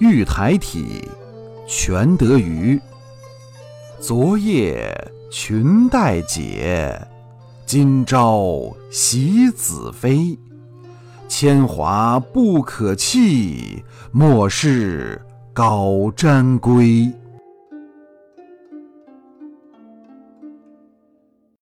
玉台体，全得鱼。昨夜裙带解，今朝喜子飞。铅华不可弃，莫是高瞻归。